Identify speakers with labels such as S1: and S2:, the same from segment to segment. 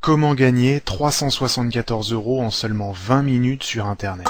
S1: Comment gagner trois cent soixante-quatorze euros en seulement vingt minutes sur Internet?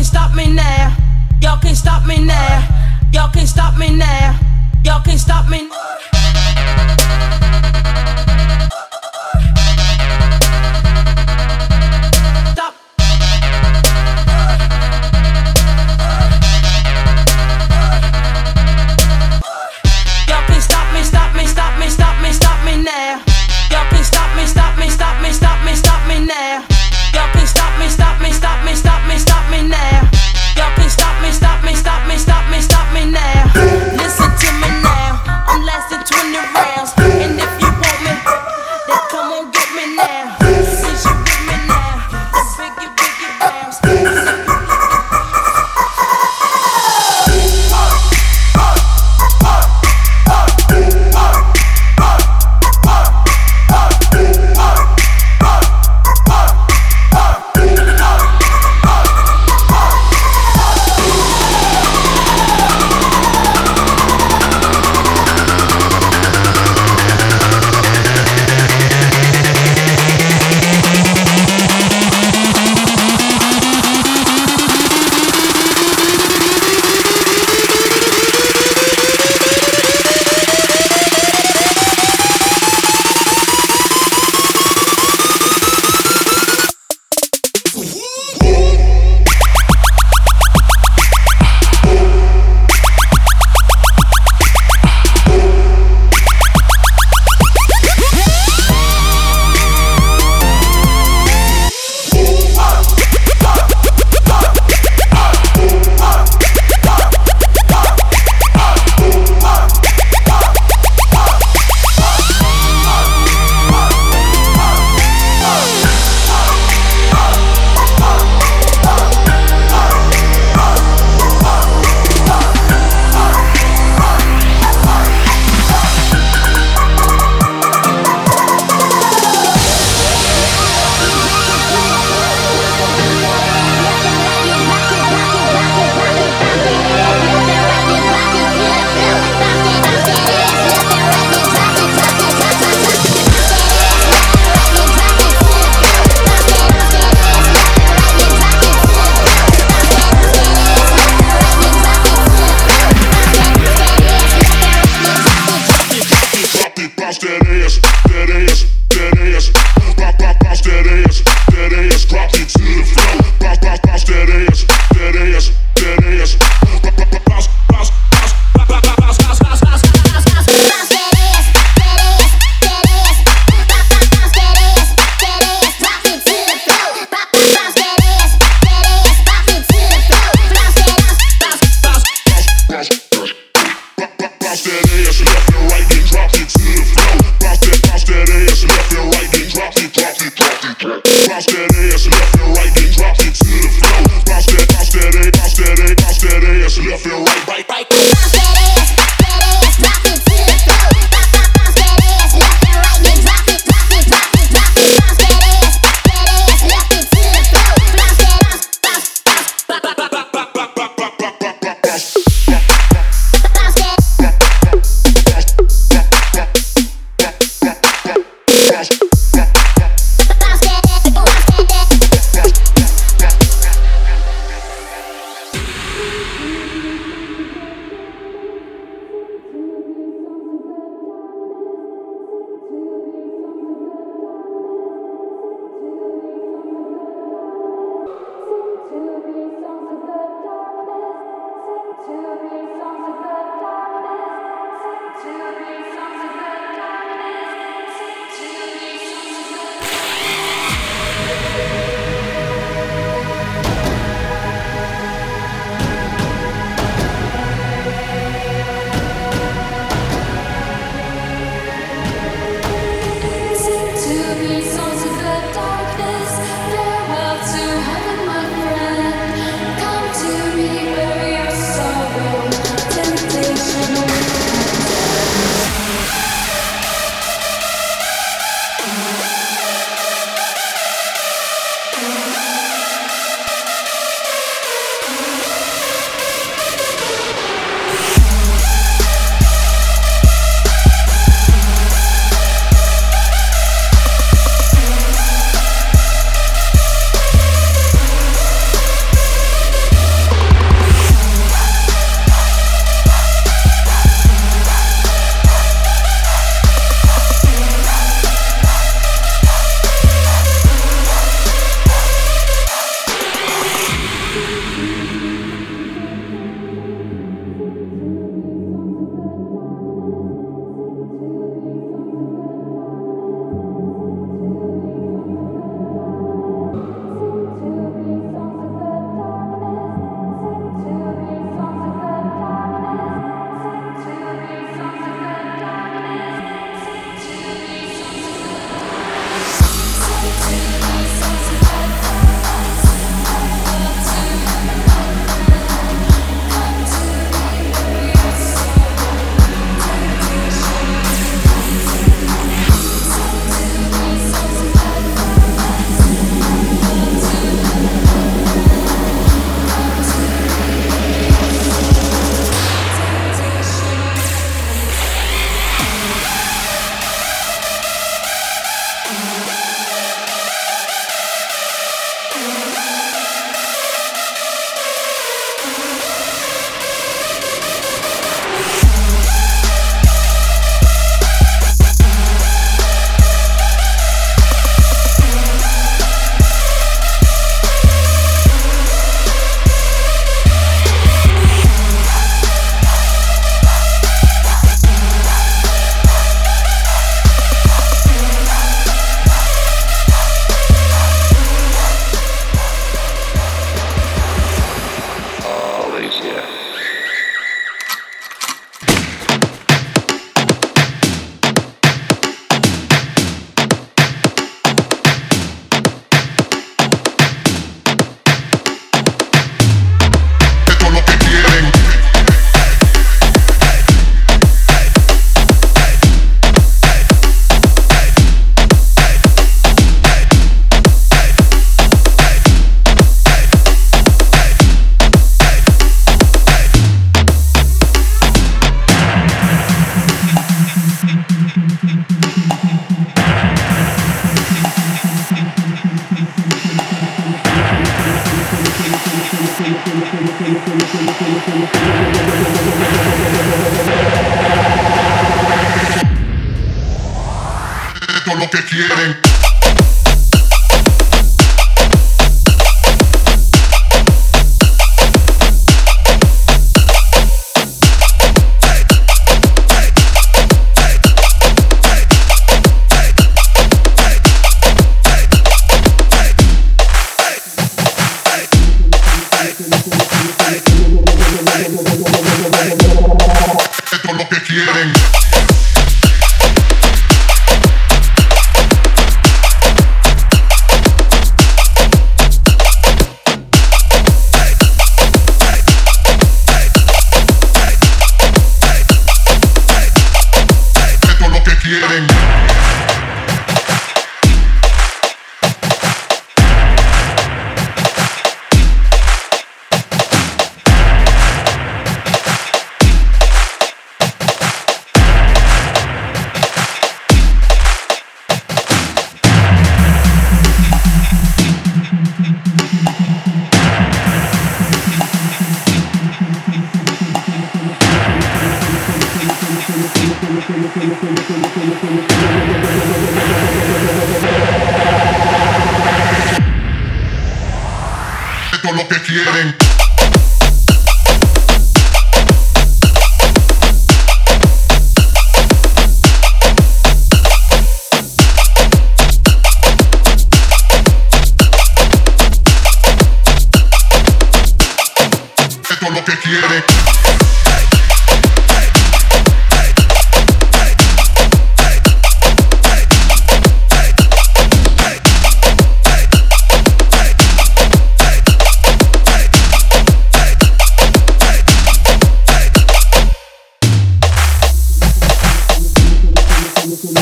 S2: Y'all can stop me now. Y'all can't stop me now.
S3: Es lo que quieren. Que quieren. Esto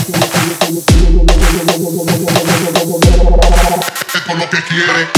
S3: es lo que quieren.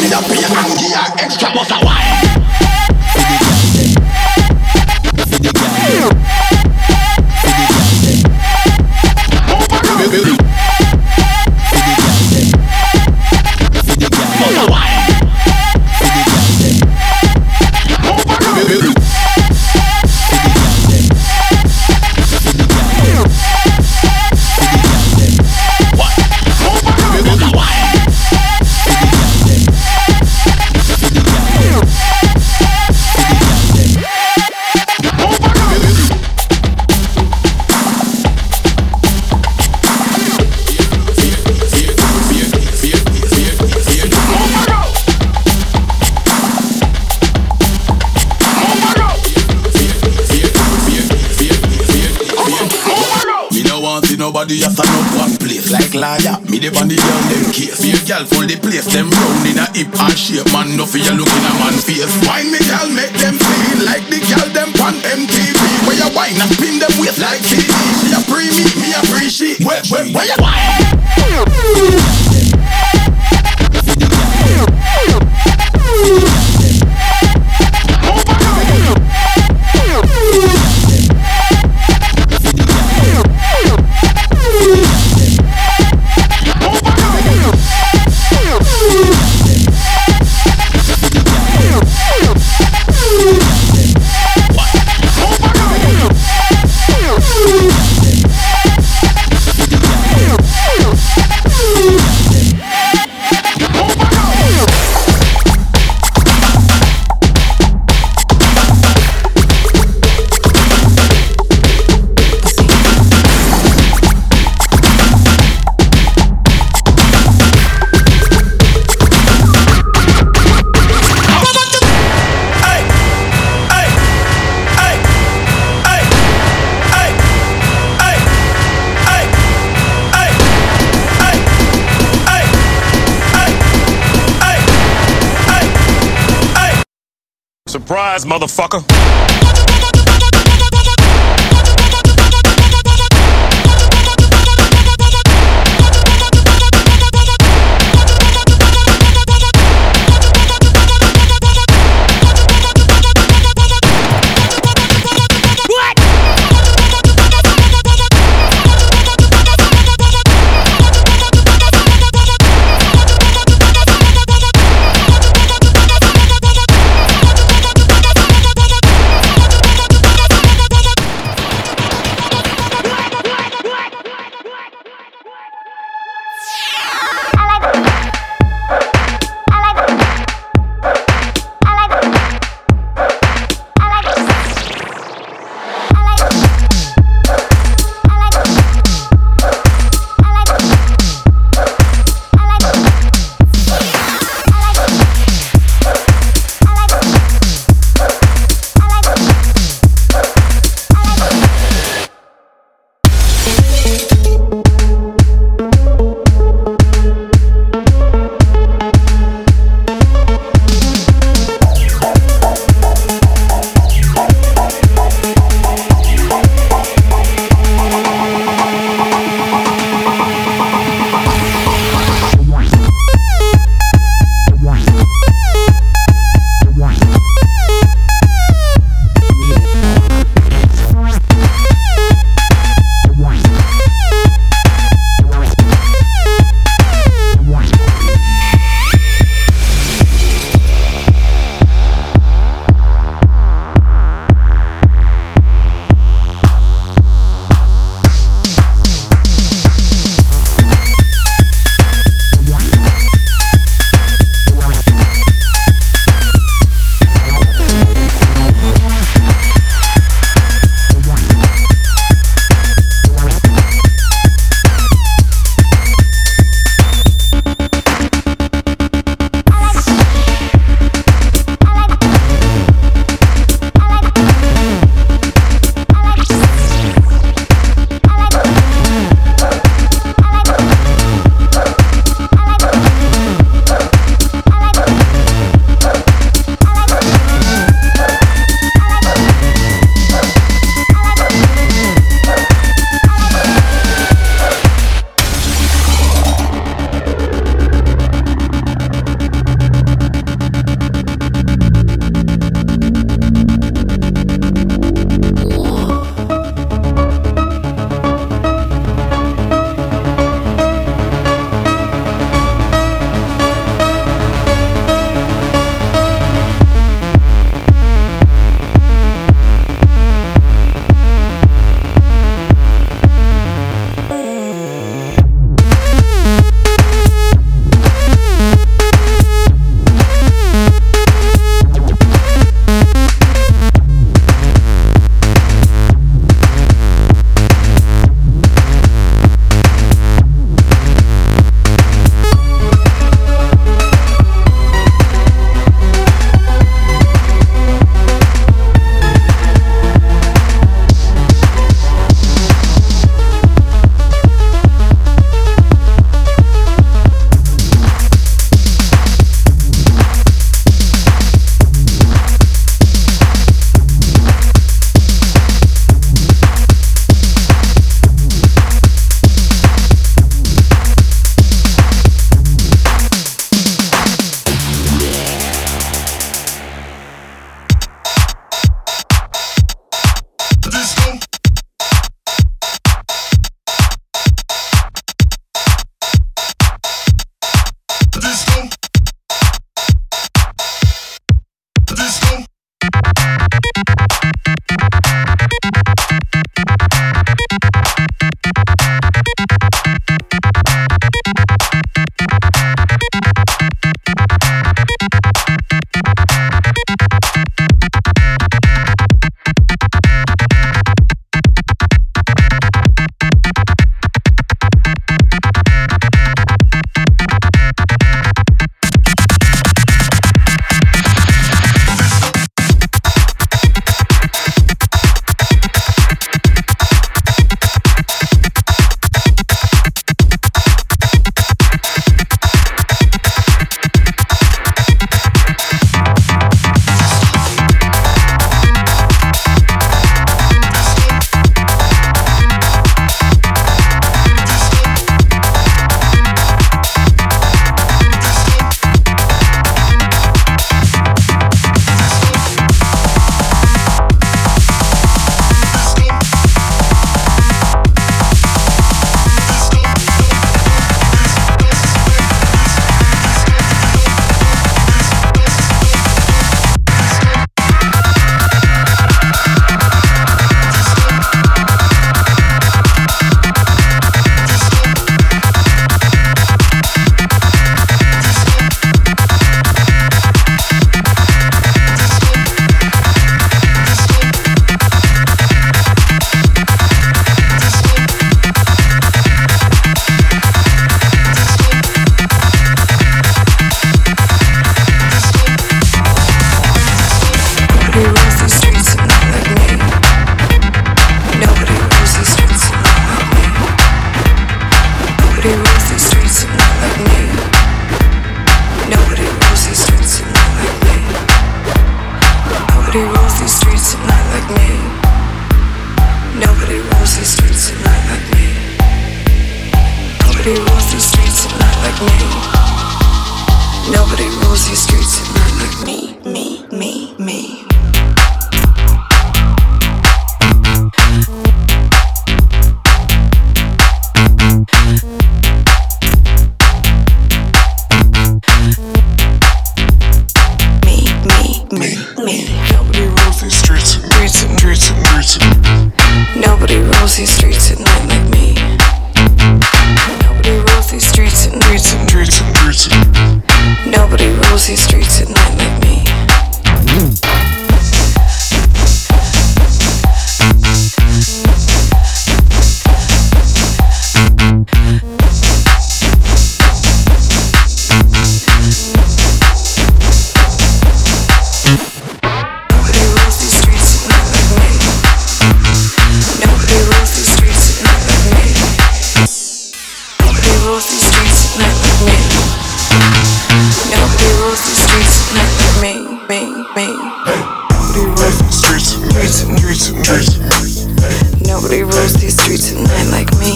S4: To the wine. Me a pay and give her extra, but a Me dey on the girl them case. Me a girl full the place. Them round in a hip and shape. Man, no fear looking a man face. Wine me girl make them feel like the girl them on MTV. Where you wine and spin them waist like CD. She a pre me, me a pre she. Where, where, where you wine?
S5: Surprise, motherfucker.
S6: Oh. rules these streets, not me. Nobody rules these streets, not me, me, me. Nobody rules these streets, streets, streets. Nobody rules these streets at night like me,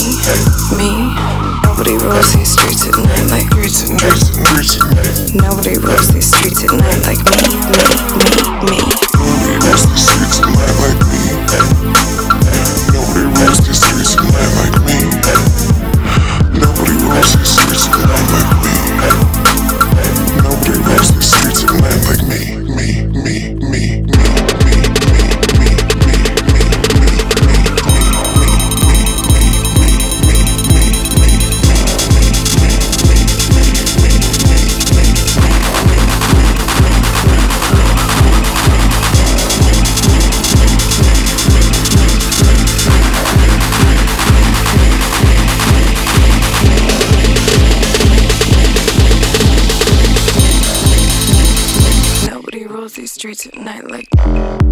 S6: me. Nobody rules these streets at night like me. Nobody rules these streets at night like me, me, me, me. Nobody rules these streets at night like. streets at night like